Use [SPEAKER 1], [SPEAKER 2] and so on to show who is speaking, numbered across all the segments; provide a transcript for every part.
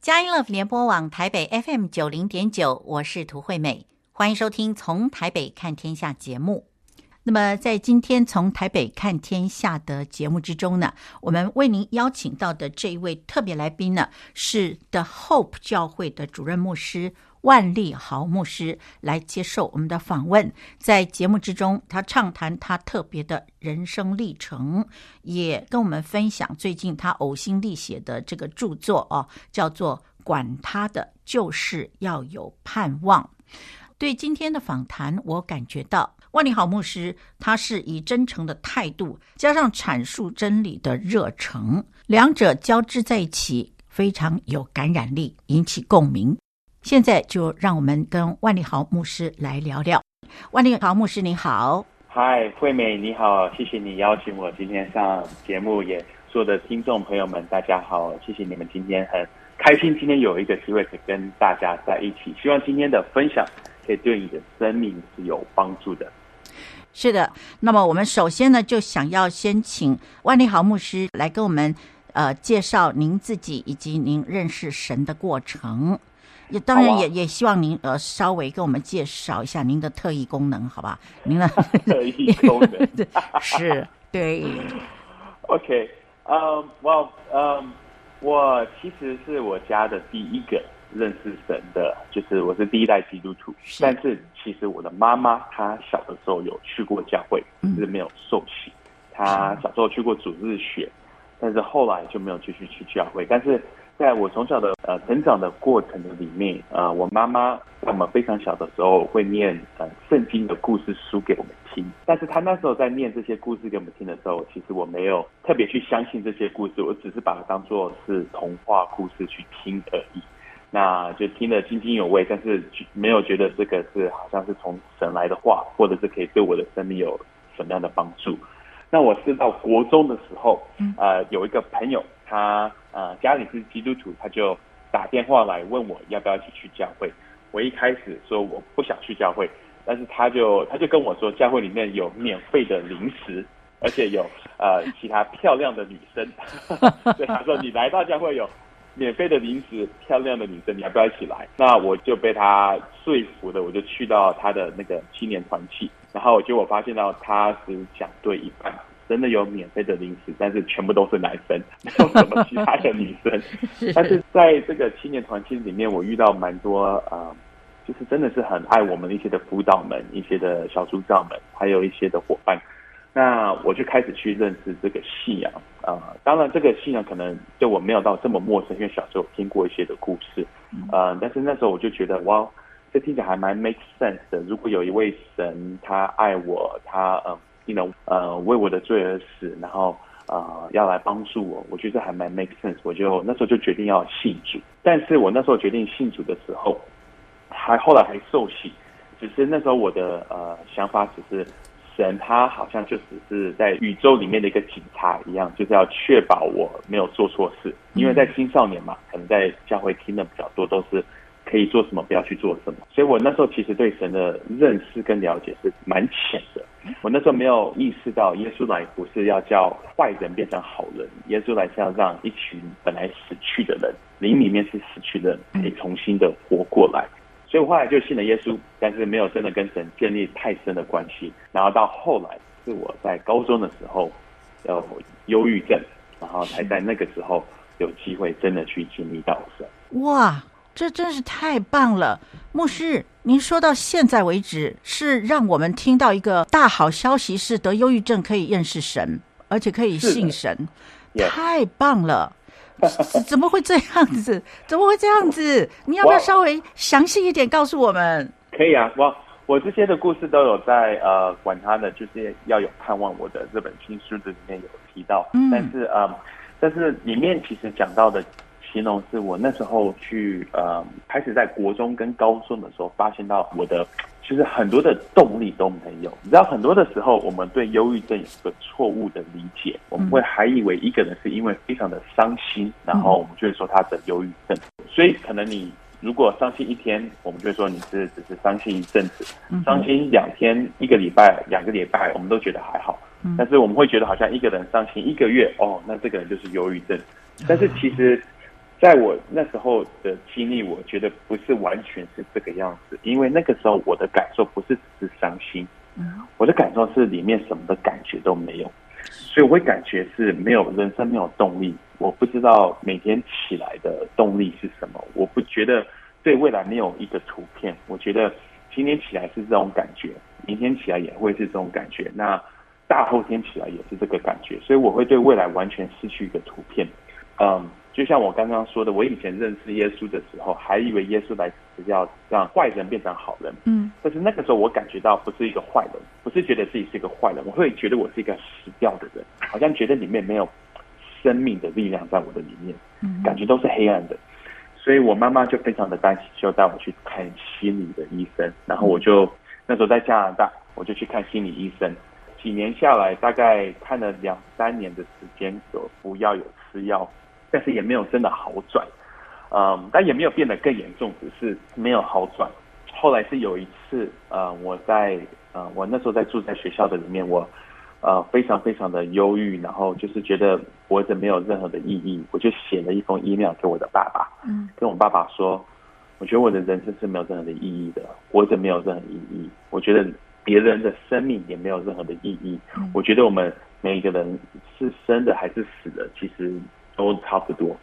[SPEAKER 1] 佳音 Love 联播网台北 FM 九零点九，我是涂惠美，欢迎收听《从台北看天下》节目。那么，在今天《从台北看天下》的节目之中呢，我们为您邀请到的这一位特别来宾呢，是 The Hope 教会的主任牧师万利豪牧师来接受我们的访问。在节目之中，他畅谈他特别的人生历程，也跟我们分享最近他呕心沥血的这个著作哦，叫做《管他的，就是要有盼望》。对今天的访谈，我感觉到。万利豪牧师，他是以真诚的态度加上阐述真理的热诚，两者交织在一起，非常有感染力，引起共鸣。现在就让我们跟万利豪牧师来聊聊。万利豪牧师，你好。
[SPEAKER 2] 嗨，惠美，你好，谢谢你邀请我今天上节目，也所有的听众朋友们，大家好，谢谢你们今天很开心，今天有一个机会可以跟大家在一起，希望今天的分享可以对你的生命是有帮助的。
[SPEAKER 1] 是的，那么我们首先呢，就想要先请万利豪牧师来跟我们呃介绍您自己以及您认识神的过程，也当然也、啊、也希望您呃稍微跟我们介绍一下您的特异功能，好吧？您的
[SPEAKER 2] 特异功能
[SPEAKER 1] 是，对。
[SPEAKER 2] OK，嗯，我嗯，我其实是我家的第一个。认识神的，就是我是第一代基督徒，是，但是其实我的妈妈她小的时候有去过教会，嗯、是没有受洗。她小时候去过主日学，但是后来就没有继续去教会。但是在我从小的呃成长的过程的里面，呃，我妈妈在我们非常小的时候会念呃圣经的故事书给我们听。但是她那时候在念这些故事给我们听的时候，其实我没有特别去相信这些故事，我只是把它当做是童话故事去听而已。那就听得津津有味，但是没有觉得这个是好像是从神来的话，或者是可以对我的生命有什么样的帮助。那我是到国中的时候，呃，有一个朋友，他呃家里是基督徒，他就打电话来问我要不要一起去教会。我一开始说我不想去教会，但是他就他就跟我说，教会里面有免费的零食，而且有呃其他漂亮的女生，所以他说你来到教会有。免费的零食，漂亮的女生，你要不要一起来？那我就被他说服的，我就去到他的那个青年团契，然后结果发现到他只讲对一半，真的有免费的零食，但是全部都是男生，没有什么其他的女生。但是在这个青年团契里面，我遇到蛮多啊、呃，就是真的是很爱我们一些的辅导们、一些的小组长们，还有一些的伙伴。那我就开始去认识这个信仰啊、呃，当然这个信仰可能对我没有到这么陌生，因为小时候听过一些的故事，呃，但是那时候我就觉得哇，这听起来还蛮 make sense 的。如果有一位神，他爱我，他呃，你能呃为我的罪而死，然后呃要来帮助我，我觉得还蛮 make sense。我就那时候就决定要信主，但是我那时候决定信主的时候，还后来还受洗，只是那时候我的呃想法只是。神他好像就只是在宇宙里面的一个警察一样，就是要确保我没有做错事。因为在青少年嘛，可能在教会听的比较多，都是可以做什么，不要去做什么。所以我那时候其实对神的认识跟了解是蛮浅的。我那时候没有意识到，耶稣来不是要叫坏人变成好人，耶稣来是要让一群本来死去的人，灵里面是死去的人，可以重新的活过来。所以我后来就信了耶稣，但是没有真的跟神建立太深的关系。然后到后来是我在高中的时候有忧郁症，然后才在那个时候有机会真的去经历到神。
[SPEAKER 1] 哇，这真是太棒了！牧师，您说到现在为止，是让我们听到一个大好消息，是得忧郁症可以认识神，而且可以信神，太棒了。怎么会这样子？怎么会这样子？你要不要稍微详细一点告诉我们？
[SPEAKER 2] 可以啊，我我这些的故事都有在呃，管他的，就是要有盼望。我的这本新书的里面有提到，嗯，但是呃，但是里面其实讲到的形容是我那时候去呃，开始在国中跟高中的时候，发现到我的。其实很多的动力都没有，你知道，很多的时候我们对忧郁症有一个错误的理解，我们会还以为一个人是因为非常的伤心，然后我们就会说他得忧郁症。所以可能你如果伤心一天，我们就会说你是只是伤心一阵子；伤心两天、一个礼拜、两个礼拜，我们都觉得还好。但是我们会觉得好像一个人伤心一个月，哦，那这个人就是忧郁症。但是其实。在我那时候的经历，我觉得不是完全是这个样子，因为那个时候我的感受不是只是伤心，我的感受是里面什么的感觉都没有，所以我会感觉是没有人生没有动力，我不知道每天起来的动力是什么，我不觉得对未来没有一个图片，我觉得今天起来是这种感觉，明天起来也会是这种感觉，那大后天起来也是这个感觉，所以我会对未来完全失去一个图片，嗯。就像我刚刚说的，我以前认识耶稣的时候，还以为耶稣来是要让坏人变成好人。嗯，但是那个时候我感觉到不是一个坏人，不是觉得自己是一个坏人，我会觉得我是一个死掉的人，好像觉得里面没有生命的力量在我的里面，感觉都是黑暗的。所以我妈妈就非常的担心，就带我去看心理的医生。然后我就那时候在加拿大，我就去看心理医生。几年下来，大概看了两三年的时间，有服药有吃药。但是也没有真的好转，嗯，但也没有变得更严重，只是没有好转。后来是有一次，呃，我在，呃，我那时候在住在学校的里面，我，呃，非常非常的忧郁，然后就是觉得活着没有任何的意义，我就写了一封 email 给我的爸爸，嗯，跟我爸爸说，我觉得我的人生是没有任何的意义的，活着没有任何意义，我觉得别人的生命也没有任何的意义，我觉得我们每一个人是生的还是死的，其实。都差不多。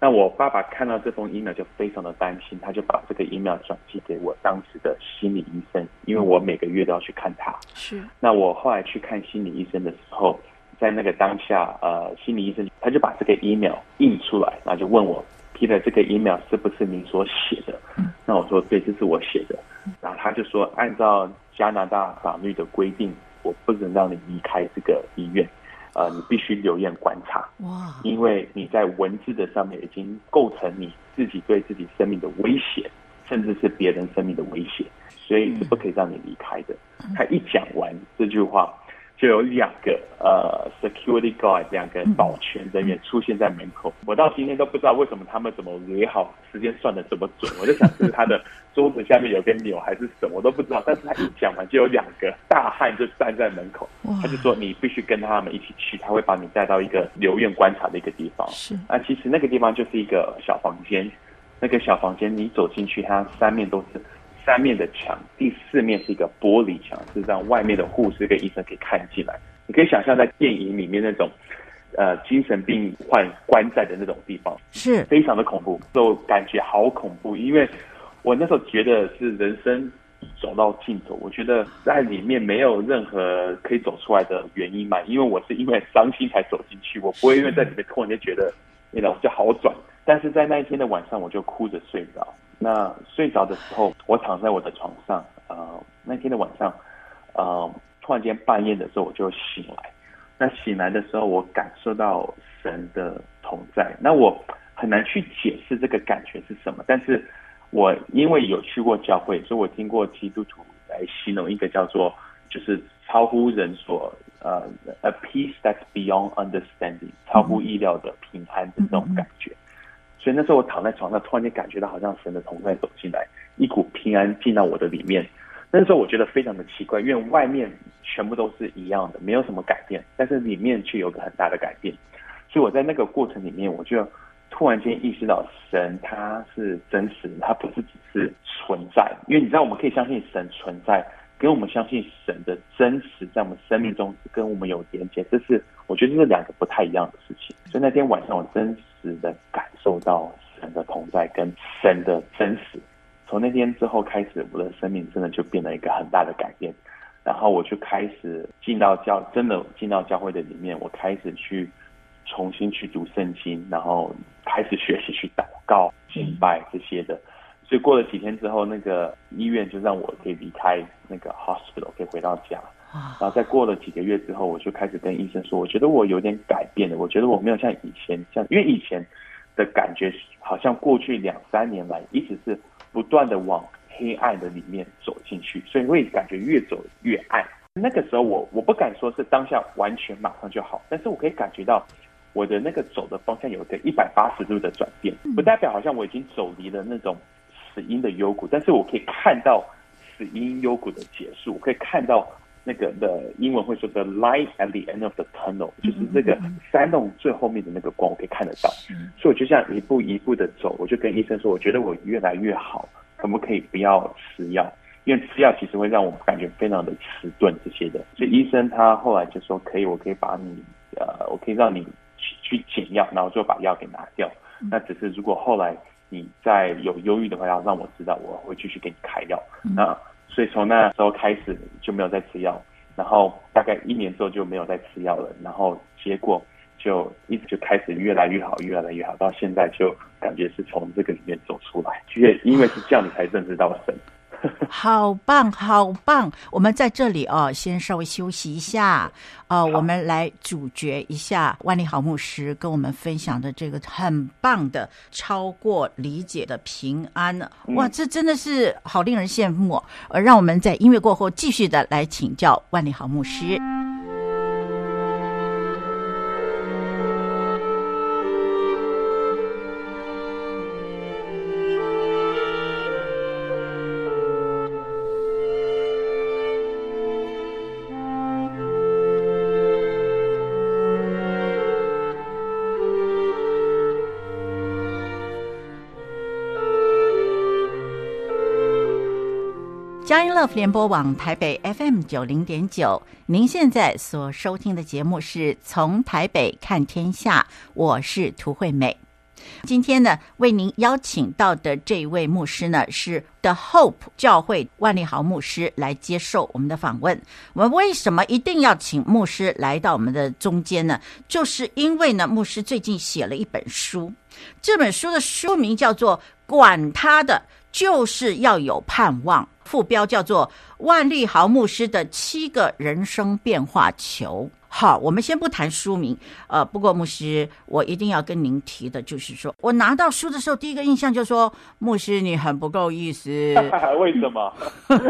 [SPEAKER 2] 那我爸爸看到这封 email 就非常的担心，他就把这个 email 转寄给我当时的心理医生，因为我每个月都要去看他。是。那我后来去看心理医生的时候，在那个当下，呃，心理医生他就把这个 email 印出来，然后就问我，Peter，这个 email 是不是您所写的？嗯。那我说对，这是我写的。然后他就说，按照加拿大法律的规定，我不能让你离开这个医院。呃，你必须留院观察，哇！因为你在文字的上面已经构成你自己对自己生命的威胁，甚至是别人生命的威胁，所以是不可以让你离开的。他一讲完这句话。就有两个呃，security guard 两个保全人员出现在门口。我到今天都不知道为什么他们怎么约好时间算的这么准。我就想是他的桌子下面有个钮还是什么，我都不知道。但是他一讲完，就有两个大汉就站在门口，他就说你必须跟他们一起去，他会把你带到一个留院观察的一个地方。是啊，其实那个地方就是一个小房间，那个小房间你走进去，它三面都是。三面的墙，第四面是一个玻璃墙，是让外面的护士跟医生可以看进来。你可以想象在电影里面那种，呃，精神病患关在的那种地方，是非常的恐怖，就感觉好恐怖。因为我那时候觉得是人生走到尽头，我觉得在里面没有任何可以走出来的原因嘛。因为我是因为伤心才走进去，我不会因为在里面突然间觉得那种就好转。但是在那一天的晚上，我就哭着睡着。那睡着的时候，我躺在我的床上，呃，那天的晚上，呃，突然间半夜的时候我就醒来。那醒来的时候，我感受到神的同在。那我很难去解释这个感觉是什么，但是我因为有去过教会，所以我听过基督徒来形容一个叫做就是超乎人所呃，a peace that's beyond understanding，超乎意料的平安的这种感觉。所以那时候我躺在床上，突然间感觉到好像神的同在走进来，一股平安进到我的里面。那时候我觉得非常的奇怪，因为外面全部都是一样的，没有什么改变，但是里面却有个很大的改变。所以我在那个过程里面，我就突然间意识到神他是真实的，他不是只是存在。因为你知道，我们可以相信神存在，跟我们相信神的真实在我们生命中跟我们有连接，这是我觉得这是两个不太一样的事情。所以那天晚上我真实的感受到神的同在跟神的真实，从那天之后开始，我的生命真的就变了一个很大的改变。然后我就开始进到教，真的进到教会的里面，我开始去重新去读圣经，然后开始学习去祷告、敬拜这些的。所以过了几天之后，那个医院就让我可以离开那个 hospital，可以回到家。然后再过了几个月之后，我就开始跟医生说，我觉得我有点改变了，我觉得我没有像以前像，因为以前的感觉好像过去两三年来一直是不断的往黑暗的里面走进去，所以会感觉越走越暗。那个时候我我不敢说是当下完全马上就好，但是我可以感觉到我的那个走的方向有一个一百八十度的转变，不代表好像我已经走离了那种死因的幽谷，但是我可以看到死因幽谷的结束，可以看到。那个的英文会说 the light at the end of the tunnel，就是那个山洞最后面的那个光，我可以看得到。所以我就这样一步一步的走，我就跟医生说，我觉得我越来越好，可不可以不要吃药？因为吃药其实会让我感觉非常的迟钝这些的。所以医生他后来就说，可以，我可以把你呃，我可以让你去去减药，然后就把药给拿掉。那只是如果后来你再有忧郁的话，要让我知道，我会继续给你开药。那所以从那时候开始就没有再吃药，然后大概一年之后就没有再吃药了，然后结果就一直就开始越来越好，越来越好，到现在就感觉是从这个里面走出来，因为因为是这样，你才认识到神。
[SPEAKER 1] 好棒，好棒！我们在这里哦，先稍微休息一下。呃，我们来主角一下万里好牧师跟我们分享的这个很棒的超过理解的平安。哇，这真的是好令人羡慕。呃，让我们在音乐过后继续的来请教万里好牧师。佳音乐福联播网台北 FM 九零点九，您现在所收听的节目是从台北看天下，我是涂惠美。今天呢，为您邀请到的这一位牧师呢，是 The Hope 教会万利豪牧师来接受我们的访问。我们为什么一定要请牧师来到我们的中间呢？就是因为呢，牧师最近写了一本书，这本书的书名叫做《管他的》。就是要有盼望，副标叫做万利豪牧师的七个人生变化球。好，我们先不谈书名，呃，不过牧师，我一定要跟您提的，就是说我拿到书的时候，第一个印象就是说，牧师你很不够意思。
[SPEAKER 2] 为什么？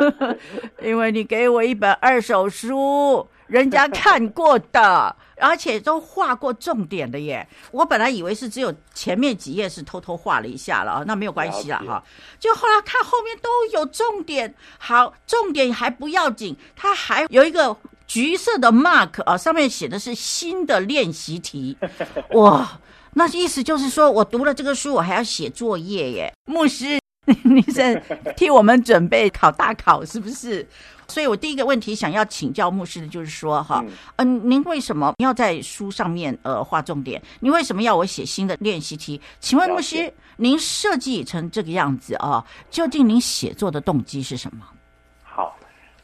[SPEAKER 1] 因为你给我一本二手书。人家看过的，而且都画过重点的耶。我本来以为是只有前面几页是偷偷画了一下了啊，那没有关系了哈。就后来看后面都有重点，好，重点还不要紧，它还有一个橘色的 mark 啊，上面写的是新的练习题。哇，那意思就是说我读了这个书，我还要写作业耶。牧师，你在替我们准备考大考是不是？所以，我第一个问题想要请教牧师的就是说，哈，嗯、呃，您为什么要在书上面呃画重点？您为什么要我写新的练习题？请问牧师，您设计成这个样子啊，究竟您写作的动机是什么？
[SPEAKER 2] 好，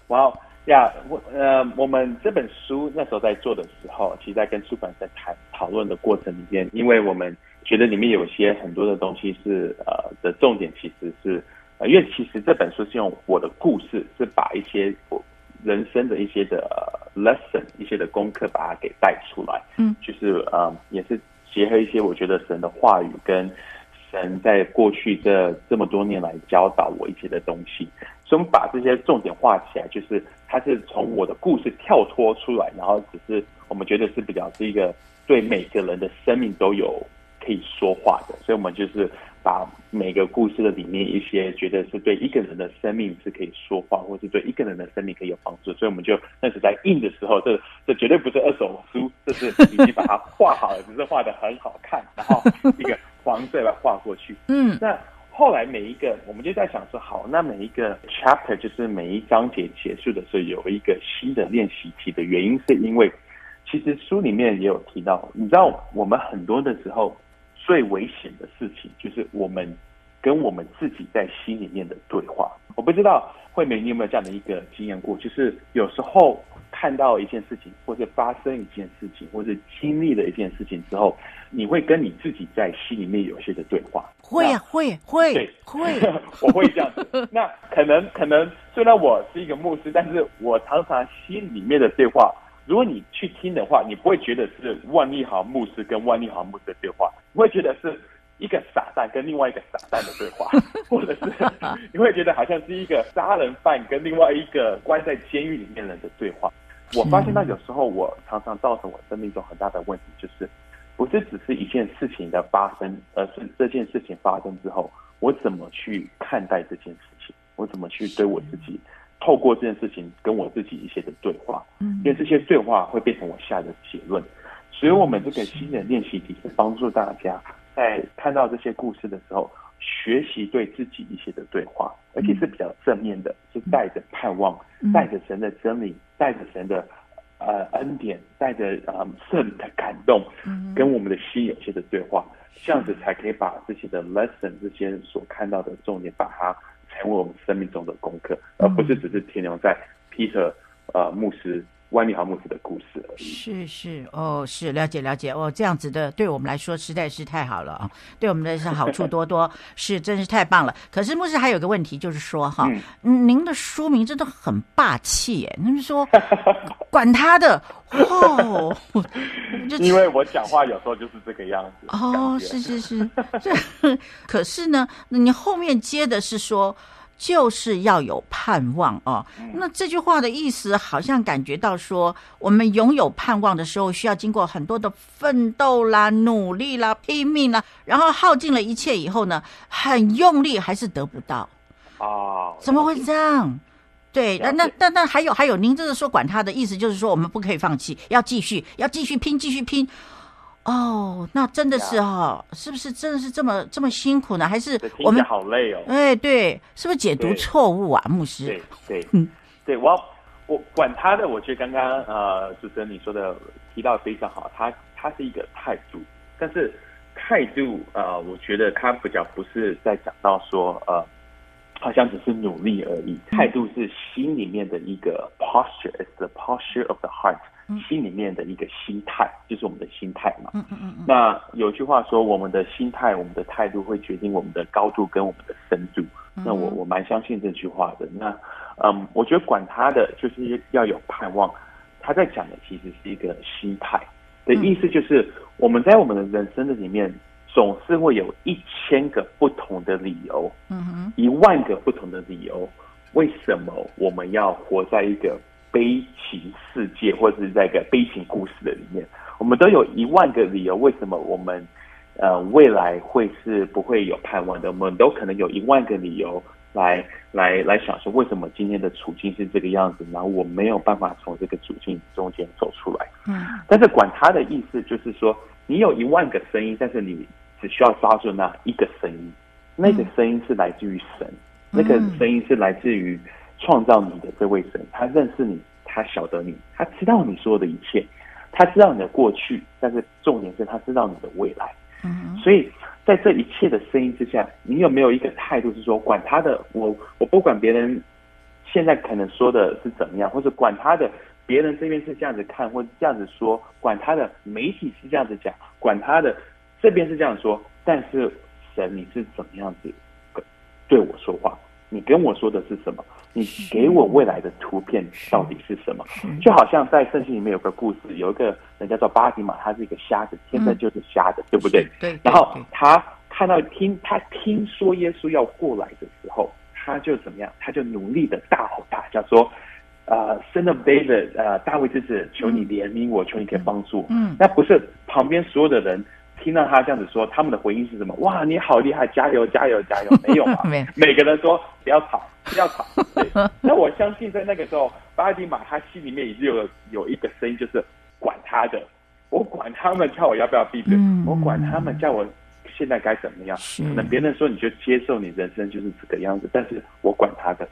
[SPEAKER 2] 哇呀，我呃，我们这本书那时候在做的时候，其实在跟出版社谈讨论的过程里面，因为我们觉得里面有些很多的东西是呃的重点，其实是。呃因为其实这本书是用我的故事，是把一些我人生的一些的 lesson、一些的功课，把它给带出来。嗯，就是呃，也是结合一些我觉得神的话语跟神在过去这这么多年来教导我一些的东西，所以我们把这些重点画起来，就是它是从我的故事跳脱出来，然后只是我们觉得是比较是一个对每个人的生命都有可以说话的，所以我们就是。把每个故事的里面一些觉得是对一个人的生命是可以说话，或是对一个人的生命可以有帮助，所以我们就那时在印的时候，这这绝对不是二手书，这是已经把它画好了，只是画的很好看，然后一个黄色来画过去。嗯，那后来每一个我们就在想说，好，那每一个 chapter 就是每一章节结束的时候有一个新的练习题的原因，是因为其实书里面也有提到，你知道我们很多的时候。最危险的事情就是我们跟我们自己在心里面的对话。我不知道惠美你有没有这样的一个经验过，就是有时候看到一件事情，或者发生一件事情，或者经历了一件事情之后，你会跟你自己在心里面有些的对话。
[SPEAKER 1] 会啊，会会
[SPEAKER 2] 对
[SPEAKER 1] 会，
[SPEAKER 2] 我会这样子。那可能可能虽然我是一个牧师，但是我常常心里面的对话。如果你去听的话，你不会觉得是万利豪牧师跟万利豪牧师的对话，你会觉得是一个傻蛋跟另外一个傻蛋的对话，或者是你会觉得好像是一个杀人犯跟另外一个关在监狱里面人的对话。我发现到有时候我常常造成我生命中很大的问题，就是不是只是一件事情的发生，而是这件事情发生之后，我怎么去看待这件事情，我怎么去对我自己透过这件事情跟我自己一些的对话，嗯，因为这些对话会变成我下的结论。所以，我们这个新的练习题是帮助大家在看到这些故事的时候，学习对自己一些的对话，而且是比较正面的，是带着盼望，带着神的真理，带着神的呃恩典，带着呃圣灵的感动，跟我们的心有些的对话，这样子才可以把这些的 lesson，这些所看到的重点，把它成为我们生命中的功课，而不是只是停留在 Peter 呃牧师。万利豪牧师的故事而已。
[SPEAKER 1] 是是哦，是了解了解哦，这样子的对我们来说实在是太好了啊，对我们的是好处多多，是真是太棒了。可是牧师还有个问题，就是说哈，嗯，您的书名真的很霸气耶，您说 管他的哦，
[SPEAKER 2] 因为我讲话有时候就是这个样子
[SPEAKER 1] 哦，是是是，这可是呢，你后面接的是说。就是要有盼望哦。那这句话的意思，好像感觉到说，我们拥有盼望的时候，需要经过很多的奋斗啦、努力啦、拼命啦，然后耗尽了一切以后呢，很用力还是得不到。
[SPEAKER 2] 哦，
[SPEAKER 1] 怎么会这样？对，那那那那还有还有，您这是说管他的意思，就是说我们不可以放弃，要继续，要继续拼，继续拼。哦，那真的是哈，是不是真的是这么这么辛苦呢？还是我们
[SPEAKER 2] 好累哦？
[SPEAKER 1] 哎，对，是不是解读错误啊，牧师？
[SPEAKER 2] 对 对，嗯，对我我管他的，我觉得刚刚呃，主持人你说的提到非常好，他他是一个态度，但是态度呃，我觉得他比较不是在讲到说呃，好像只是努力而已，态度是心里面的一个 posture，is the posture of the heart。心里面的一个心态，就是我们的心态嘛。嗯嗯嗯。那有句话说，我们的心态、我们的态度会决定我们的高度跟我们的深度。那我我蛮相信这句话的。那嗯，我觉得管他的，就是要有盼望。他在讲的其实是一个心态的意思，就是我们在我们的人生的里面，总是会有一千个不同的理由，嗯哼，一万个不同的理由，为什么我们要活在一个悲情世界，或者是在一个悲情故事的里面，我们都有一万个理由，为什么我们呃未来会是不会有盼望的？我们都可能有一万个理由来来来想说，为什么今天的处境是这个样子，然后我没有办法从这个处境中间走出来。嗯，但是管他的意思就是说，你有一万个声音，但是你只需要抓住那一个声音，那个声音是来自于神，那个声音是来自于。创造你的这位神，他认识你，他晓得你，他知道你说的一切，他知道你的过去，但是重点是他知道你的未来。嗯，所以在这一切的声音之下，你有没有一个态度是说，管他的，我我不管别人现在可能说的是怎么样，或者管他的，别人这边是这样子看，或者这样子说，管他的媒体是这样子讲，管他的这边是这样说，但是神你是怎么样子对我说话？你跟我说的是什么？你给我未来的图片到底是什么？就好像在圣经里面有个故事，有一个人叫做巴迪马，他是一个瞎子，天生就是瞎的，嗯、对不对？对。然后他看到听他听说耶稣要过来的时候，他就怎么样？他就努力的大吼大叫说：“呃，Son of David，呃，大卫之子，求你怜悯我，求你可以帮助我。”嗯。那不是旁边所有的人。听到他这样子说，他们的回应是什么？哇，你好厉害，加油，加油，加油！没有啊，每个人说不要吵，不要吵。对，那我相信在那个时候，巴迪马他心里面已经有有一个声音，就是管他的，我管他们叫我要不要闭嘴，嗯、我管他们叫我现在该怎么样。可能别人说你就接受，你人生就是这个样子，但是我管他的，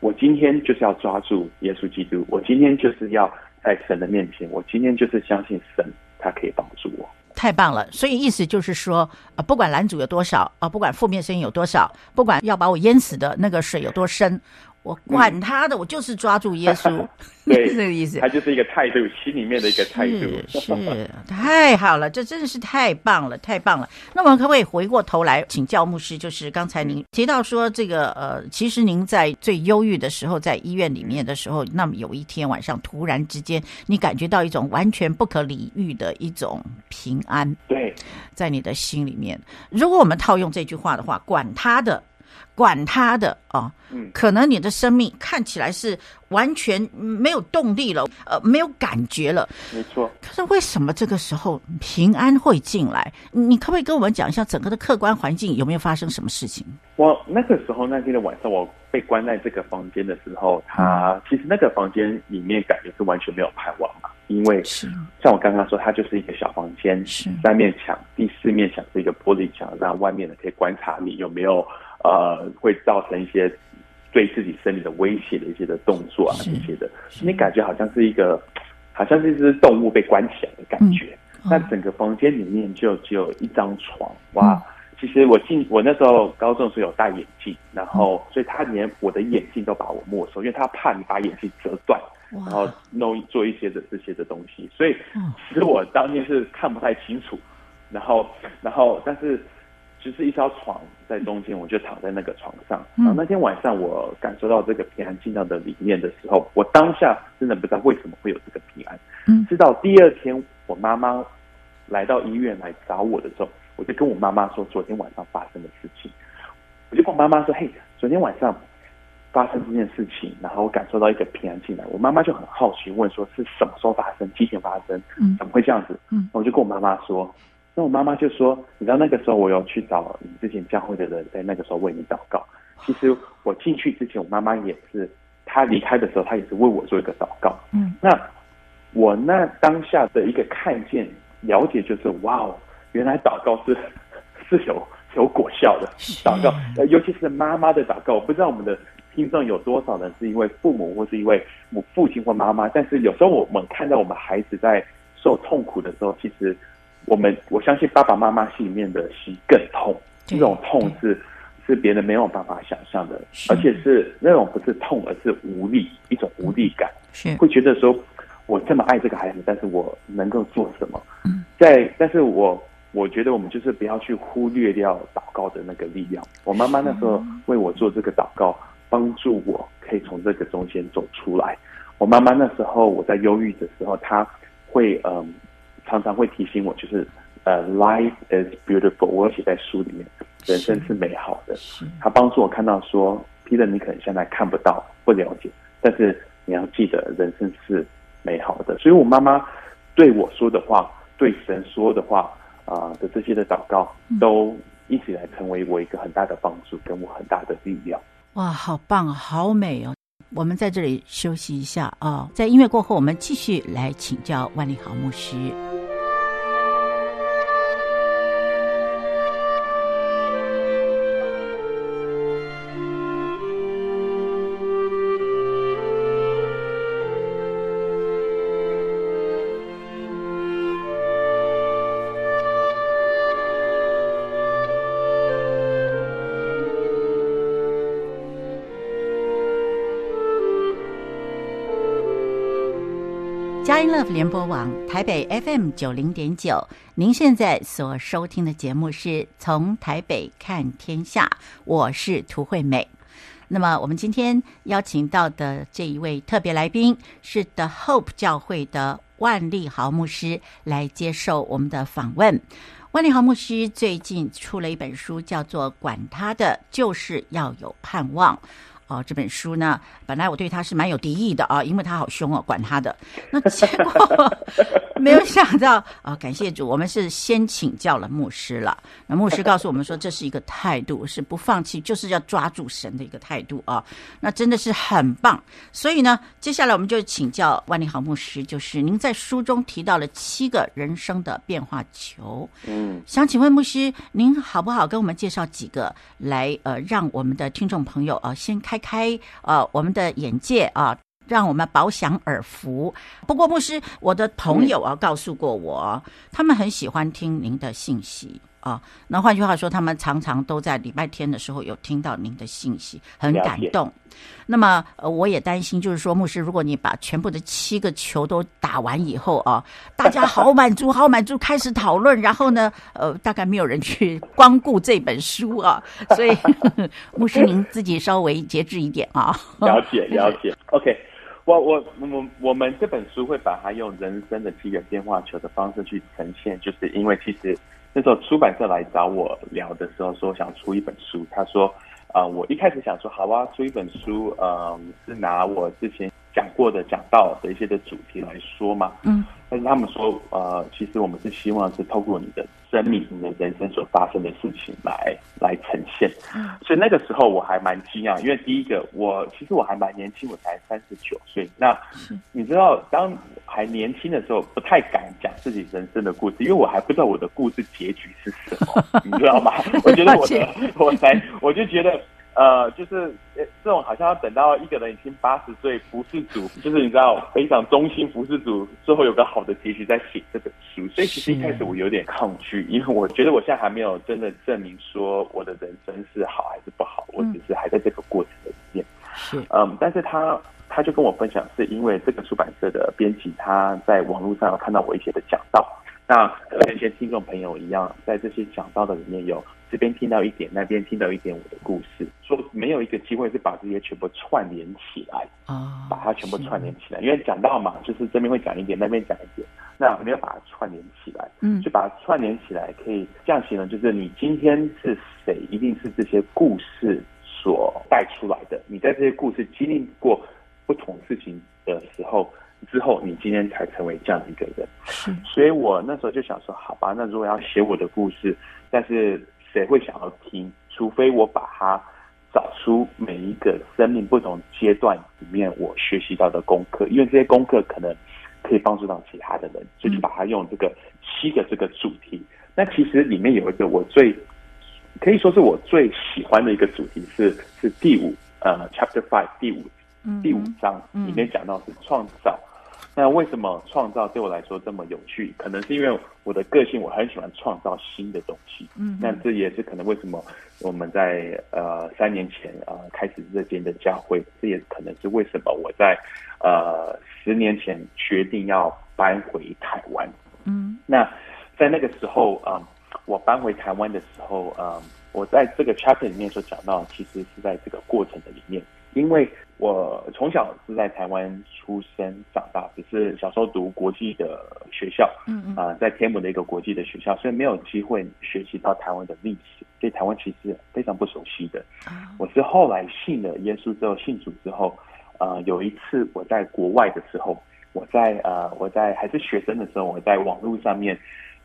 [SPEAKER 2] 我今天就是要抓住耶稣基督，我今天就是要在神的面前，我今天就是相信神，他可以帮助我。
[SPEAKER 1] 太棒了，所以意思就是说，呃，不管拦阻有多少，啊，不管负面声音有多少，不管要把我淹死的那个水有多深。我管他的，嗯、我就是抓住耶稣，
[SPEAKER 2] 对，
[SPEAKER 1] 是这个意思。
[SPEAKER 2] 他就是一个态度，心里面的一个态度。
[SPEAKER 1] 是，是太好了，这真的是太棒了，太棒了。那我们可不可以回过头来请教牧师？就是刚才您提到说，这个呃，其实您在最忧郁的时候，在医院里面的时候，那么有一天晚上，突然之间，你感觉到一种完全不可理喻的一种平安。
[SPEAKER 2] 对，
[SPEAKER 1] 在你的心里面。如果我们套用这句话的话，管他的。管他的哦，
[SPEAKER 2] 嗯，
[SPEAKER 1] 可能你的生命看起来是完全没有动力了，呃，没有感觉了，
[SPEAKER 2] 没错。
[SPEAKER 1] 可是为什么这个时候平安会进来？你可不可以跟我们讲一下整个的客观环境有没有发生什么事情？
[SPEAKER 2] 我那个时候那天的晚上，我被关在这个房间的时候，他其实那个房间里面感觉是完全没有盼望嘛，因为是像我刚刚说，它就是一个小房间，是三面墙，第四面墙是一个玻璃墙，让外面的可以观察你有没有。呃，会造成一些对自己生命的威胁的一些的动作啊，这些的，你感觉好像是一个，好像是一只动物被关起来的感觉。那、嗯、整个房间里面就只有一张床，哇！嗯、其实我进我那时候高中时候有戴眼镜，然后所以他连我的眼镜都把我没收，因为他怕你把眼镜折断，然后弄做一些的这些的东西。所以其实我当天是看不太清楚，然后然后但是。就是一张床在中间，我就躺在那个床上。然后那天晚上，我感受到这个平安进到的里面的时候，我当下真的不知道为什么会有这个平安。嗯，直到第二天，我妈妈来到医院来找我的时候，我就跟我妈妈说昨天晚上发生的事情。我就跟我妈妈说：“嘿，昨天晚上发生这件事情，然后我感受到一个平安进来。”我妈妈就很好奇问说：“是什么时候发生？几点发生？怎么会这样子？”嗯，我就跟我妈妈说。那我妈妈就说：“你知道那个时候我有去找你之前教会的人，在那个时候为你祷告。其实我进去之前，我妈妈也是，她离开的时候，她也是为我做一个祷告。嗯，那我那当下的一个看见、了解，就是哇哦，原来祷告是是有有果效的祷告，尤其是妈妈的祷告。我不知道我们的听众有多少人是因为父母或是因为母父亲或妈妈，但是有时候我们看到我们孩子在受痛苦的时候，其实。”我们我相信爸爸妈妈心里面的心更痛，这种痛是是别人没有办法想象的，而且是那种不是痛，而是无力，一种无力感，是会觉得说，我这么爱这个孩子，但是我能够做什么？嗯，在，但是我我觉得我们就是不要去忽略掉祷告的那个力量。我妈妈那时候为我做这个祷告，帮助我可以从这个中间走出来。我妈妈那时候我在忧郁的时候，她会嗯。常常会提醒我，就是呃，life is beautiful。我写在书里面，人生是美好的。他帮助我看到说，Peter，你可能现在看不到、不了解，但是你要记得，人生是美好的。所以我妈妈对我说的话，对神说的话啊、呃、的这些的祷告，都一起来成为我一个很大的帮助，跟我很大的力量。
[SPEAKER 1] 哇，好棒，好美哦！我们在这里休息一下啊、哦，在音乐过后，我们继续来请教万里豪牧师。佳音 Love 联播网台北 FM 九零点九，您现在所收听的节目是从台北看天下，我是涂惠美。那么我们今天邀请到的这一位特别来宾是 The Hope 教会的万利豪牧师来接受我们的访问。万利豪牧师最近出了一本书，叫做《管他的，就是要有盼望》。哦，这本书呢，本来我对他是蛮有敌意的啊，因为他好凶哦，管他的。那结果 没有想到啊，感谢主，我们是先请教了牧师了。那牧师告诉我们说，这是一个态度，是不放弃，就是要抓住神的一个态度啊。那真的是很棒。所以呢，接下来我们就请教万里豪牧师，就是您在书中提到了七个人生的变化球。嗯，想请问牧师，您好不好跟我们介绍几个来呃，让我们的听众朋友啊、呃、先开。开呃，我们的眼界啊，让我们饱享耳福。不过牧师，我的朋友啊告诉过我，他们很喜欢听您的信息。啊，那换句话说，他们常常都在礼拜天的时候有听到您的信息，很感动。那么，呃，我也担心，就是说，牧师，如果你把全部的七个球都打完以后啊，大家好满足，好满足，开始讨论，然后呢，呃，大概没有人去光顾这本书啊。所以，牧师您自己稍微节制一点啊。
[SPEAKER 2] 了解，了解。OK，我我我我们这本书会把它用人生的七个变化球的方式去呈现，就是因为其实。那时候出版社来找我聊的时候，说想出一本书。他说：“啊、呃，我一开始想说，好啊，出一本书，嗯、呃，是拿我之前讲过的讲到的一些的主题来说嘛，
[SPEAKER 1] 嗯，
[SPEAKER 2] 但是他们说，呃，其实我们是希望是透过你的生命、你的人生所发生的事情来来呈现，嗯，所以那个时候我还蛮惊讶，因为第一个，我其实我还蛮年轻，我才三十九岁，那你知道，当还年轻的时候，不太敢讲自己人生的故事，因为我还不知道我的故事结局是什么，你知道吗？我觉得我的，我才，我就觉得。呃，就是这种好像要等到一个人已经八十岁服侍主，就是你知道非常忠心服侍主，最后有个好的结局再写这本书。所以其实一开始我有点抗拒，因为我觉得我现在还没有真的证明说我的人生是好还是不好，我只是还在这个过程里面。是，嗯，但是他他就跟我分享，是因为这个出版社的编辑他在网络上有看到我一些的讲道，那跟一些听众朋友一样，在这些讲到的里面有。这边听到一点，那边听到一点，我的故事，说没有一个机会是把这些全部串联起来啊，把它全部串联起来，因为讲到嘛，就是这边会讲一点，那边讲一点，那没有把它串联起来，嗯，就把它串联起来，可以这样形容，就是你今天是谁，一定是这些故事所带出来的，你在这些故事经历过不同事情的时候，之后你今天才成为这样一个人，嗯，所以我那时候就想说，好吧，那如果要写我的故事，但是。谁会想要听？除非我把它找出每一个生命不同阶段里面我学习到的功课，因为这些功课可能可以帮助到其他的人，所以就把它用这个七个这个主题。那其实里面有一个我最可以说是我最喜欢的一个主题是是第五呃 Chapter Five 第五第五章里面讲到是创造。那为什么创造对我来说这么有趣？可能是因为我的个性，我很喜欢创造新的东西。嗯，那这也是可能为什么我们在呃三年前呃开始这间的教会，这也可能是为什么我在呃十年前决定要搬回台湾。嗯，那在那个时候啊、呃，我搬回台湾的时候啊、呃，我在这个 chapter 里面所讲到，其实是在这个过程的里面。因为我从小是在台湾出生长大，只是小时候读国际的学校，嗯嗯，啊，在天母的一个国际的学校，所以没有机会学习到台湾的历史，对台湾其实非常不熟悉的。我是后来信了耶稣之后，信主之后，呃，有一次我在国外的时候，我在呃我在还是学生的时候，我在网络上面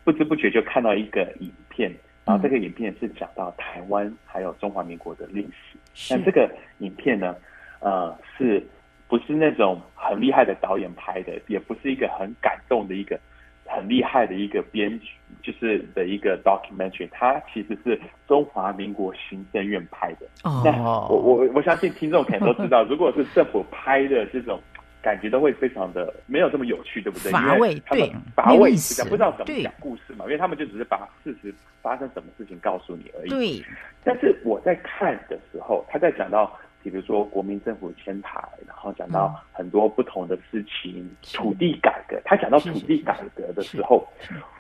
[SPEAKER 2] 不知不觉就看到一个影片。然后这个影片是讲到台湾还有中华民国的历史。那这个影片呢，呃，是不是那种很厉害的导演拍的，也不是一个很感动的一个很厉害的一个编剧，就是的一个 documentary。它其实是中华民国行政院拍的。哦。那我我我相信听众可能都知道，如果是政府拍的这种。感觉都会非常的没有这么有趣，对不对？
[SPEAKER 1] 乏味，对，
[SPEAKER 2] 乏味是讲不知道怎么讲故事嘛，因为他们就只是把事实发生什么事情告诉你而已。
[SPEAKER 1] 对。
[SPEAKER 2] 但是我在看的时候，他在讲到，比如说国民政府迁台，然后讲到很多不同的事情，嗯、土地改革。他讲到土地改革的时候，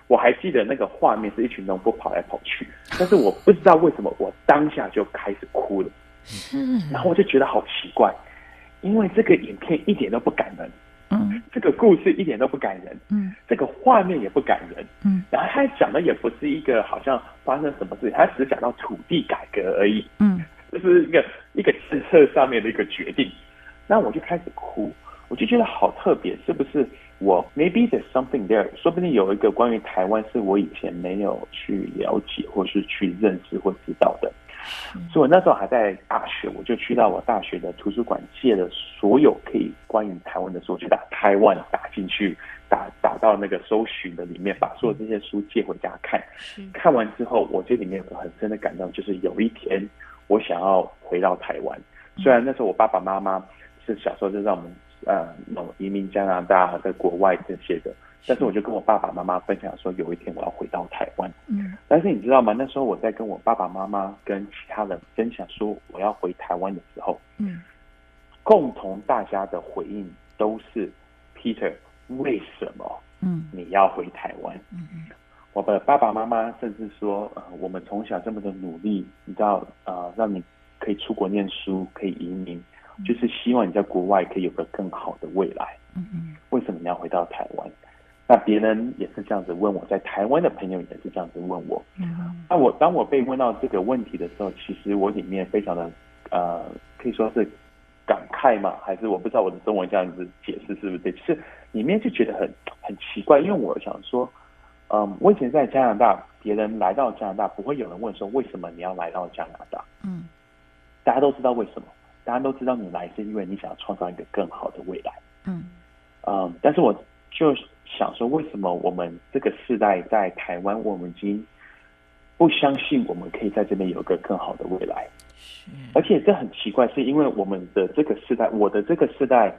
[SPEAKER 2] 我还记得那个画面是一群农夫跑来跑去，但是我不知道为什么我当下就开始哭了。嗯。然后我就觉得好奇怪。因为这个影片一点都不感人，嗯，这个故事一点都不感人，嗯，这个画面也不感人，嗯，然后他讲的也不是一个好像发生什么事情，他只是讲到土地改革而已，嗯，这是一个一个政策上面的一个决定，那我就开始哭，我就觉得好特别，是不是我 maybe there's something there，说不定有一个关于台湾是我以前没有去了解或是去认识或知道的。所以，我那时候还在大学，我就去到我大学的图书馆，借了所有可以关于台湾的书，去打台湾打进去，打打到那个搜寻的里面，把所有这些书借回家看。看完之后，我这里面有个很深的感动，就是有一天我想要回到台湾。虽然那时候我爸爸妈妈是小时候就让我们呃移民加拿大，在国外这些的。但是我就跟我爸爸妈妈分享说，有一天我要回到台湾。嗯，但是你知道吗？那时候我在跟我爸爸妈妈跟其他人分享说我要回台湾的时候，嗯，共同大家的回应都是 Peter，为什么？嗯，你要回台湾？嗯嗯，我的爸爸妈妈甚至说，呃，我们从小这么的努力，你知道，呃，让你可以出国念书，可以移民，就是希望你在国外可以有个更好的未来。嗯嗯，为什么你要回到台湾？那别人也是这样子问我，在台湾的朋友也是这样子问我。嗯，那我当我被问到这个问题的时候，其实我里面非常的呃，可以说是感慨嘛，还是我不知道我的中文这样子解释是不是对？其实里面就觉得很很奇怪，因为我想说，嗯，我以前在加拿大，别人来到加拿大，不会有人问说为什么你要来到加拿大？嗯，大家都知道为什么，大家都知道你来是因为你想要创造一个更好的未来。嗯，嗯，但是我就想说，为什么我们这个世代在台湾，我们已经不相信我们可以在这边有一个更好的未来？而且这很奇怪，是因为我们的这个世代，我的这个世代，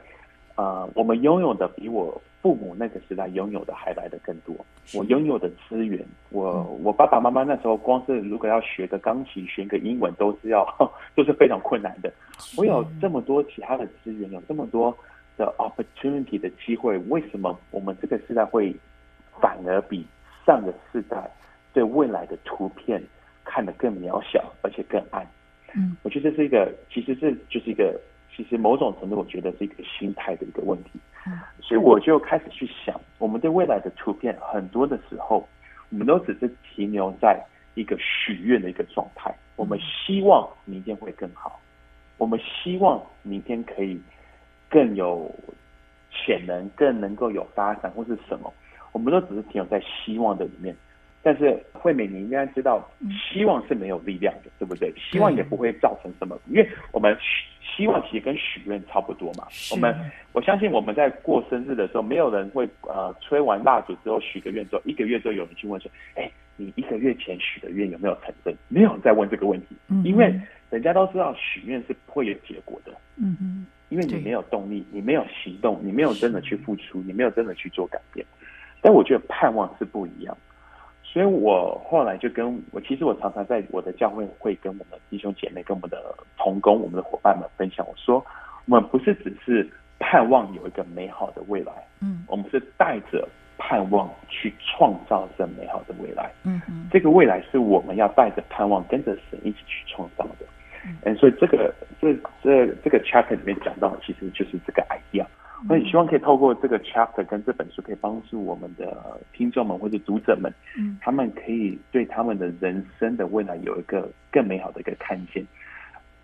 [SPEAKER 2] 啊、呃，我们拥有的比我父母那个时代拥有的还来得更多。我拥有的资源，我我爸爸妈妈那时候光是如果要学个钢琴、学个英文，都是要 都是非常困难的。我有这么多其他的资源，有这么多。的 opportunity 的机会，为什么我们这个时代会反而比上个世代对未来的图片看得更渺小，而且更暗？嗯，我觉得这是一个，其实这就是一个，其实某种程度，我觉得是一个心态的一个问题。嗯，所以我就开始去想，我们对未来的图片，很多的时候，我们都只是停留在一个许愿的一个状态。我们希望明天会更好，我们希望明天可以。更有潜能，更能够有发展，或是什么，我们都只是停留在希望的里面。但是惠美，你应该知道，希望是没有力量的，对不对？希望也不会造成什么，因为我们希望其实跟许愿差不多嘛。我们我相信我们在过生日的时候，没有人会呃吹完蜡烛之后许个愿之后，一个月之后有人去问说，哎，你一个月前许的愿有没有成真？没有人在问这个问题，因为人家都知道许愿是不会有结果的。嗯嗯。因为你没有动力，你没有行动，你没有真的去付出，你没有真的去做改变。但我觉得盼望是不一样，所以我后来就跟我，其实我常常在我的教会会跟我们弟兄姐妹、跟我们的同工、我们的伙伴们分享，我说我们不是只是盼望有一个美好的未来，嗯，我们是带着盼望去创造这美好的未来，嗯嗯，这个未来是我们要带着盼望跟着神一起去创造的。嗯，所以这个这这这个 chapter 里面讲到，其实就是这个 idea。我也希望可以透过这个 chapter 跟这本书，可以帮助我们的听众们或者读者们，嗯，他们可以对他们的人生的未来有一个更美好的一个看见。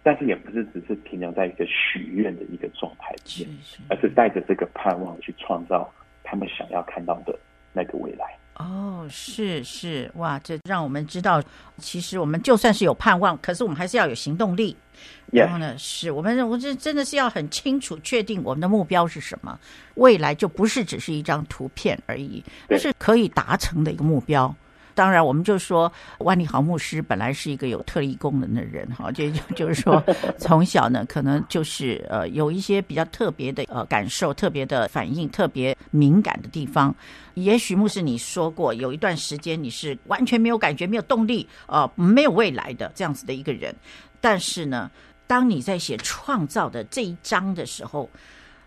[SPEAKER 2] 但是也不是只是停留在一个许愿的一个状态里面，而是带着这个盼望去创造他们想要看到的那个未来。
[SPEAKER 1] 哦，是是，哇，这让我们知道，其实我们就算是有盼望，可是我们还是要有行动力。然后呢，是我们，我这真的是要很清楚确定我们的目标是什么，未来就不是只是一张图片而已，那是可以达成的一个目标。当然，我们就说万里豪牧师本来是一个有特异功能的人，哈，就 就是说从小呢，可能就是呃有一些比较特别的呃感受、特别的反应、特别敏感的地方。也许牧师你说过，有一段时间你是完全没有感觉、没有动力、呃没有未来的这样子的一个人。但是呢，当你在写创造的这一章的时候，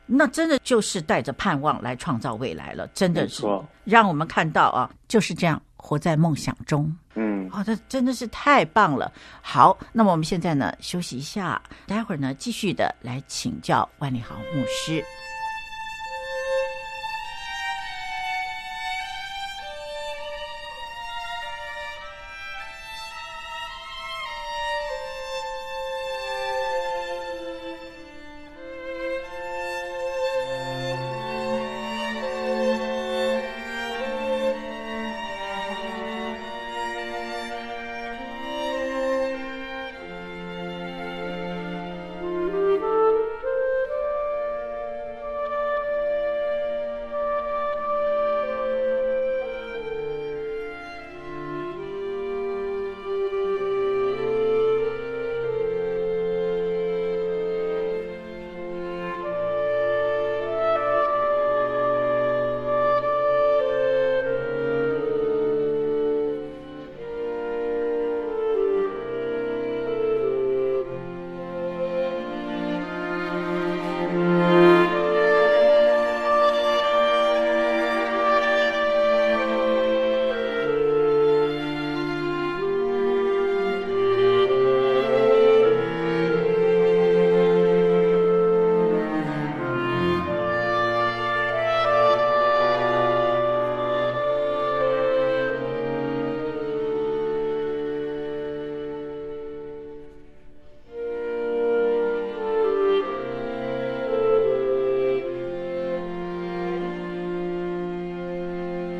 [SPEAKER 1] 那真的就是带着盼望来创造未来了，真的是让我们看到啊，就是这样。活在梦想中，嗯，哦，这真的是太棒了。好，那么我们现在呢，休息一下，待会儿呢，继续的来请教万里豪牧师。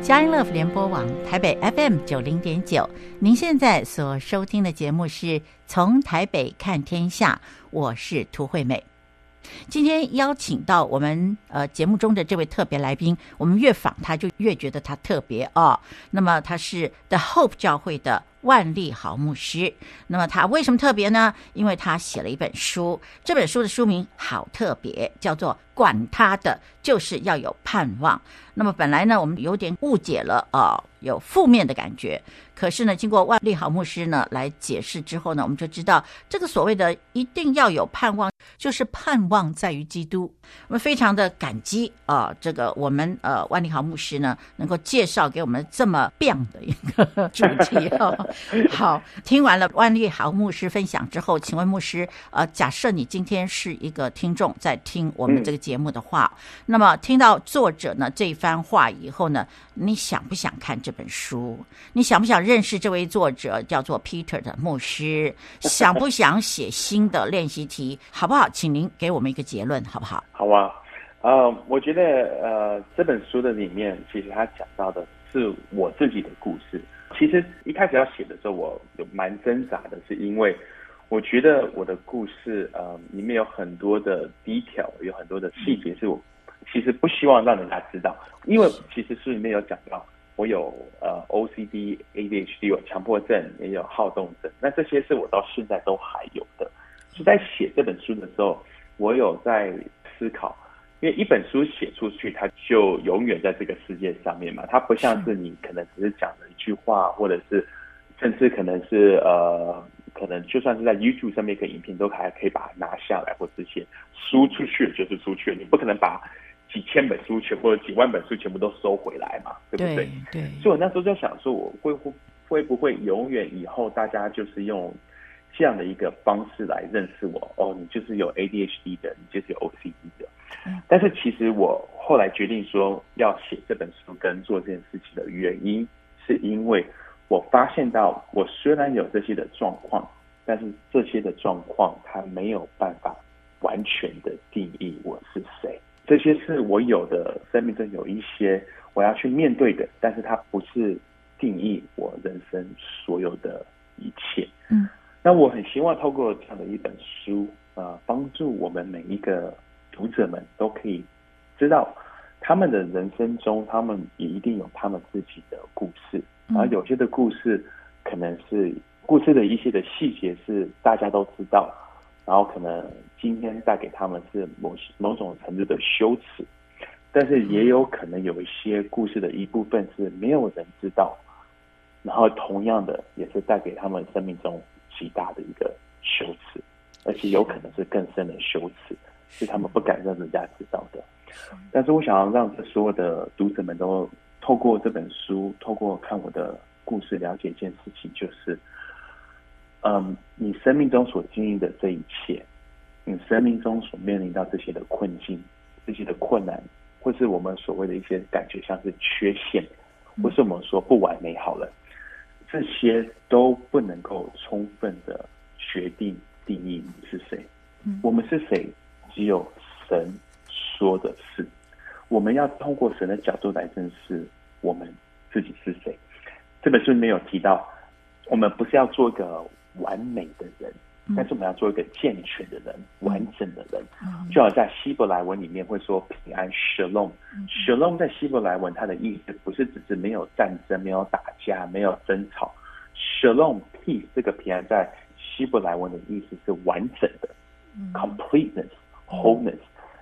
[SPEAKER 1] 佳音乐联播网台北 FM 九零点九，您现在所收听的节目是从台北看天下，我是涂惠美。今天邀请到我们呃节目中的这位特别来宾，我们越访他就越觉得他特别哦。那么他是 The Hope 教会的万利豪牧师。那么他为什么特别呢？因为他写了一本书，这本书的书名好特别，叫做《管他的，就是要有盼望》。那么本来呢，我们有点误解了、哦，有负面的感觉。可是呢，经过万利豪牧师呢来解释之后呢，我们就知道这个所谓的一定要有盼望，就是盼望在于基督。我们非常的感激啊、呃，这个我们呃万利豪牧师呢能够介绍给我们这么棒的一个主题哦。好，听完了万利豪牧师分享之后，请问牧师，呃，假设你今天是一个听众在听我们这个节目的话，嗯、那么听到作者呢这番话以后呢，你想不想看这本书？你想不想认识这位作者叫做 Peter 的牧师？想不想写新的练习题？好不好？请您给我们一个结论，好不好？
[SPEAKER 2] 好啊，呃，我觉得呃这本书的里面，其实他讲到的是我自己的故事。其实一开始要写的时候，我有蛮挣扎的，是因为我觉得我的故事呃里面有很多的 detail，有很多的细节是我。其实不希望让人家知道，因为其实书里面有讲到，我有呃 OCD、ADHD，有强迫症，也有好动症，那这些是我到现在都还有的。是在写这本书的时候，我有在思考，因为一本书写出去，它就永远在这个世界上面嘛，它不像是你可能只是讲了一句话，或者是甚至可能是呃，可能就算是在 YouTube 上面一个影片，都还可以把它拿下来或这些输出去就是出去，你不可能把。几千本书全部，或者几万本书全部都收回来嘛，对不对？对。对，所以我那时候就想说，我会会会不会永远以后大家就是用这样的一个方式来认识我？哦，你就是有 ADHD 的，你就是有 OCD 的。嗯。但是其实我后来决定说要写这本书跟做这件事情的原因，是因为我发现到我虽然有这些的状况，但是这些的状况它没有办法完全的定义我是谁。这些是我有的生命中有一些我要去面对的，但是它不是定义我人生所有的一切。嗯，那我很希望透过这样的一本书，呃，帮助我们每一个读者们都可以知道，他们的人生中，他们也一定有他们自己的故事，而有些的故事可能是故事的一些的细节是大家都知道。然后可能今天带给他们是某某种程度的羞耻，但是也有可能有一些故事的一部分是没有人知道，然后同样的也是带给他们生命中极大的一个羞耻，而且有可能是更深的羞耻，是他们不敢让人家知道的。但是我想要让这所有的读者们都透过这本书，透过看我的故事，了解一件事情，就是。嗯，你生命中所经历的这一切，你生命中所面临到这些的困境、这些的困难，或是我们所谓的一些感觉像是缺陷，或是我们说不完美好了，这些都不能够充分的决定定义你是谁。我们是谁，只有神说的是。我们要通过神的角度来认识我们自己是谁。这本书里面有提到，我们不是要做一个。完美的人，但是我们要做一个健全的人，嗯、完整的人。就好在希伯来文里面会说平安 Shalom。Shalom 在希伯来文它的意思不是只是没有战争、没有打架、没有争吵。Shalom peace 这个平安在希伯来文的意思是完整的、嗯、，completeness、wholeness，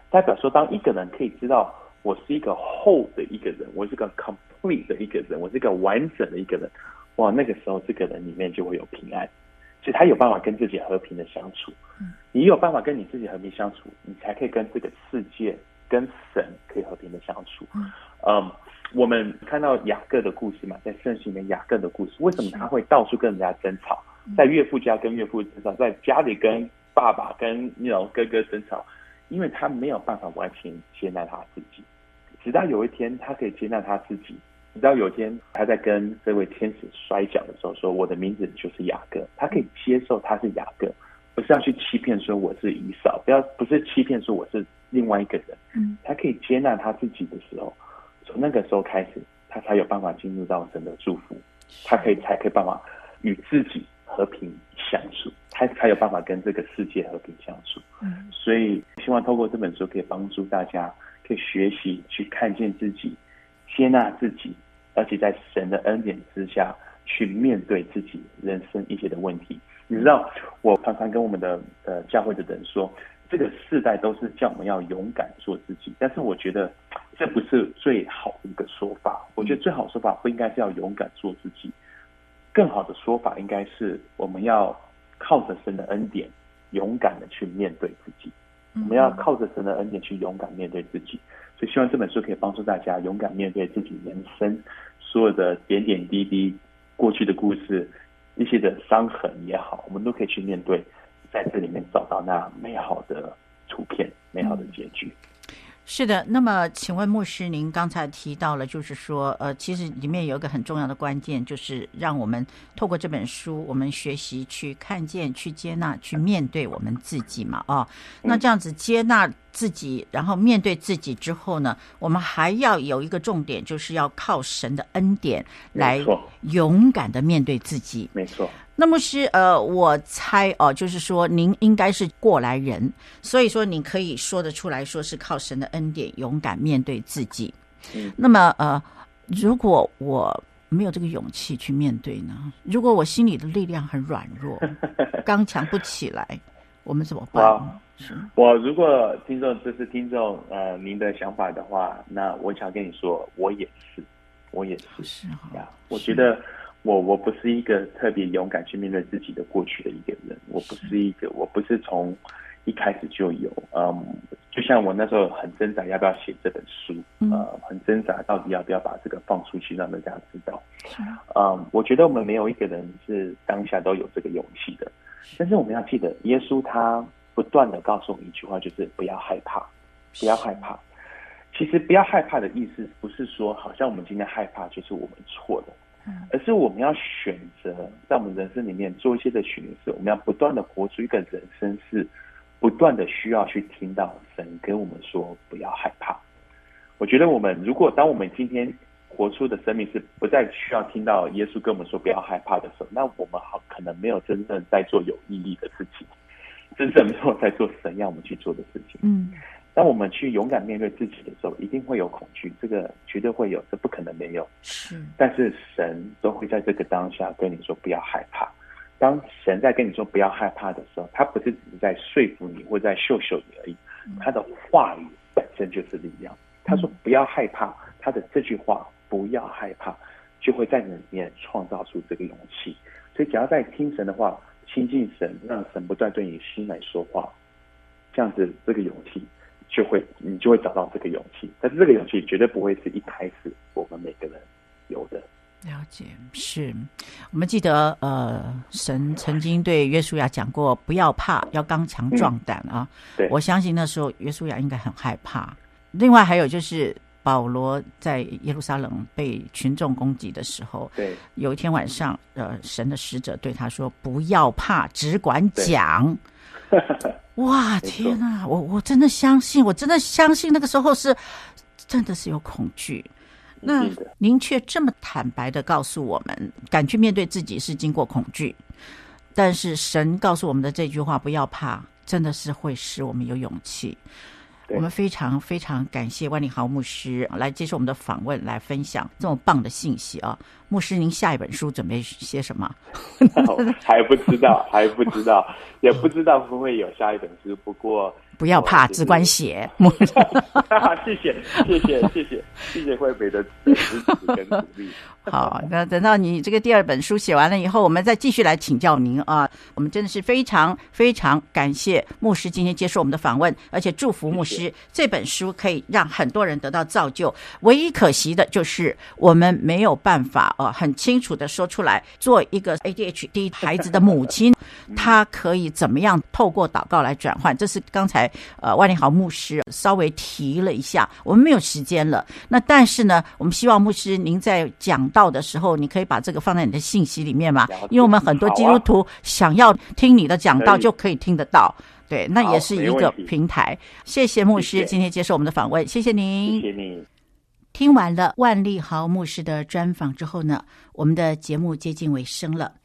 [SPEAKER 2] 代表说当一个人可以知道我是一个 whole 的一个人，我是个 complete 的一个人，我是一个完整的一个人，哇，那个时候这个人里面就会有平安。所以他有办法跟自己和平的相处，你有办法跟你自己和平相处，你才可以跟这个世界、跟神可以和平的相处。嗯，我们看到雅各的故事嘛，在圣经里面雅各的故事，为什么他会到处跟人家争吵，在岳父家跟岳父争吵，在家里跟爸爸跟那种哥哥争吵？因为他没有办法完全接纳他自己，直到有一天他可以接纳他自己。你知道有天他在跟这位天使摔跤的时候说：“我的名字就是雅各。”他可以接受他是雅各，不是要去欺骗说我是以扫，不要不是欺骗说我是另外一个人。嗯，他可以接纳他自己的时候，从那个时候开始，他才有办法进入到神的祝福，他可以才可以办法与自己和平相处，他才有办法跟这个世界和平相处。嗯，所以希望透过这本书可以帮助大家，可以学习去看见自己，接纳自己，而且在神的恩典之下去面对自己人生一些的问题。你知道，我常常跟我们的呃教会的人说。这个世代都是叫我们要勇敢做自己，但是我觉得 这不是最好的一个说法。我觉得最好的说法不应该是要勇敢做自己，更好的说法应该是我们要靠着神的恩典，勇敢的去面对自己。我们要靠着神的恩典去勇敢面对自己。就希望这本书可以帮助大家勇敢面对自己人生所有的点点滴滴、过去的故事、一些的伤痕也好，我们都可以去面对。在这里面找到那美好的图片，美好的结局。
[SPEAKER 1] 是的，那么请问牧师，您刚才提到了，就是说，呃，其实里面有一个很重要的关键，就是让我们透过这本书，我们学习去看见、去接纳、去面对我们自己嘛，啊、哦，那这样子接纳自己，然后面对自己之后呢，我们还要有一个重点，就是要靠神的恩典来勇敢的面对自己。
[SPEAKER 2] 没错。
[SPEAKER 1] 那么是呃，我猜哦，就是说您应该是过来人，所以说你可以说得出来说是靠神的恩典勇敢面对自己。嗯，那么呃，如果我没有这个勇气去面对呢？如果我心里的力量很软弱，刚强不起来，我们怎
[SPEAKER 2] 么办？我如果听众这是听众呃您的想法的话，那我想跟你说，我也是，我也是，
[SPEAKER 1] 是
[SPEAKER 2] 啊，我觉得。我我不是一个特别勇敢去面对自己的过去的一个人，我不是一个，我不是从一开始就有，嗯，就像我那时候很挣扎要不要写这本书，呃，很挣扎到底要不要把这个放出去让大家知道，嗯，我觉得我们没有一个人是当下都有这个勇气的，但是我们要记得，耶稣他不断的告诉我们一句话，就是不要害怕，不要害怕。其实不要害怕的意思不是说好像我们今天害怕就是我们错的。而是我们要选择在我们人生里面做一些的选择，我们要不断的活出一个人生，是不断的需要去听到神跟我们说不要害怕。我觉得我们如果当我们今天活出的生命是不再需要听到耶稣跟我们说不要害怕的时候，那我们好可能没有真正在做有意义的事情，真正没有在做神要我们去做的事情。嗯。当我们去勇敢面对自己的时候，一定会有恐惧，这个绝对会有，这不可能没有。是，但是神都会在这个当下跟你说不要害怕。当神在跟你说不要害怕的时候，他不是只是在说服你或在秀秀你而已，他的话语本身就是力量。他说不要害怕，他的这句话不要害怕，就会在你里面创造出这个勇气。所以只要在听神的话，亲近神，让神不断对你心来说话，这样子这个勇气。就会，你就会找到这个勇气，但是这个勇气绝对不会是一开始我们每个人有的。
[SPEAKER 1] 了解，是我们记得，呃，神曾经对约书亚讲过，不要怕，要刚强壮胆啊。
[SPEAKER 2] 对，
[SPEAKER 1] 我相信那时候约书亚应该很害怕。另外还有就是保罗在耶路撒冷被群众攻击的时候，
[SPEAKER 2] 对，
[SPEAKER 1] 有一天晚上，呃，神的使者对他说：“不要怕，只管讲。” 哇，天哪！我我真的相信，我真的相信那个时候是真的是有恐惧。那您却这么坦白的告诉我们，敢去面对自己是经过恐惧，但是神告诉我们的这句话“不要怕”，真的是会使我们有勇气。我们非常非常感谢万里豪牧师来接受我们的访问，来分享这么棒的信息啊！牧师，您下一本书准备写什么？
[SPEAKER 2] 还不知道，还不知道，也不知道会不会有下一本书。不过。
[SPEAKER 1] 不要怕，只管写。
[SPEAKER 2] 谢谢，谢谢，谢谢，谢谢惠美的支持跟鼓励。
[SPEAKER 1] 好，那等到你这个第二本书写完了以后，我们再继续来请教您啊。我们真的是非常非常感谢牧师今天接受我们的访问，而且祝福牧师这本书可以让很多人得到造就。唯一可惜的就是我们没有办法啊，很清楚的说出来，做一个 ADHD 孩子的母亲，她可以怎么样透过祷告来转换。这是刚才。呃，万里豪牧师稍微提了一下，我们没有时间了。那但是呢，我们希望牧师您在讲到的时候，你可以把这个放在你的信息里面嘛，因为我们很多基督徒想要听你的讲道，就可以听得到。对，那也是一个平台。谢谢牧师今天接受我们的访问，谢谢您。
[SPEAKER 2] 谢谢你。
[SPEAKER 1] 听完了万利豪牧师的专访之后呢，我们的节目接近尾声了。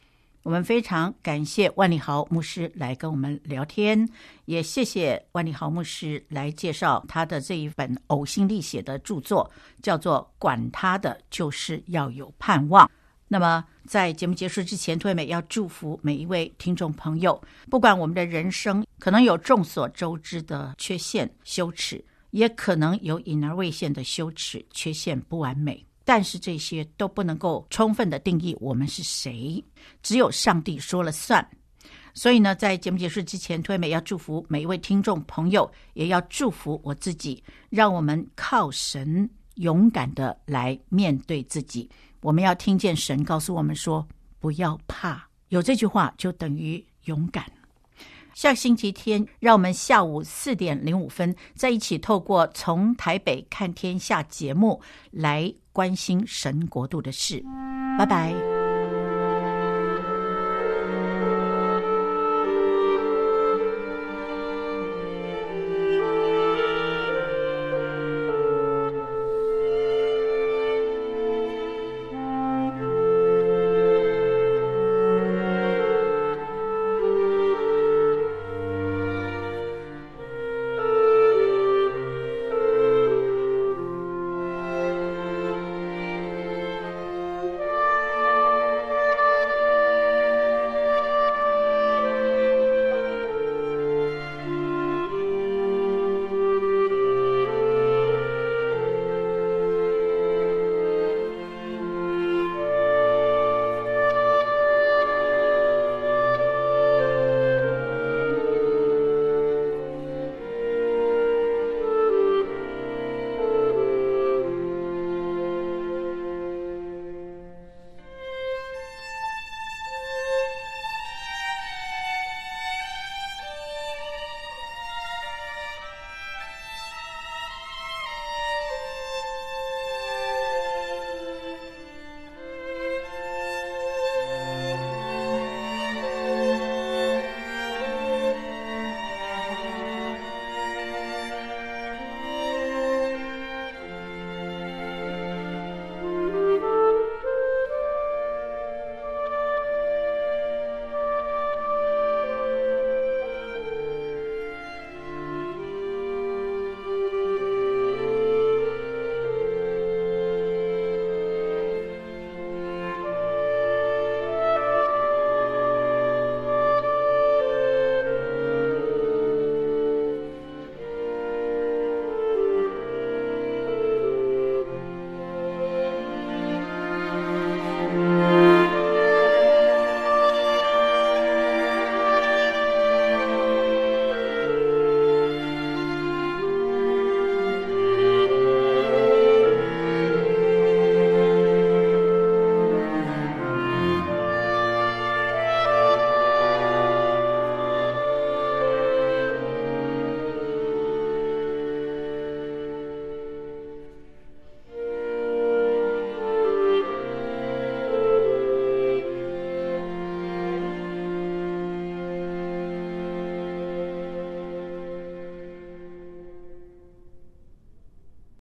[SPEAKER 1] 我们非常感谢万利豪牧师来跟我们聊天，也谢谢万利豪牧师来介绍他的这一本呕心沥血的著作，叫做《管他的，就是要有盼望》。那么，在节目结束之前，涂惠美要祝福每一位听众朋友，不管我们的人生可能有众所周知的缺陷、羞耻，也可能有隐而未现的羞耻、缺陷、不完美。但是这些都不能够充分的定义我们是谁，只有上帝说了算。所以呢，在节目结束之前，推美要祝福每一位听众朋友，也要祝福我自己，让我们靠神勇敢的来面对自己。我们要听见神告诉我们说：“不要怕。”有这句话就等于勇敢。下星期天，让我们下午四点零五分再一起透过《从台北看天下》节目来关心神国度的事。拜拜。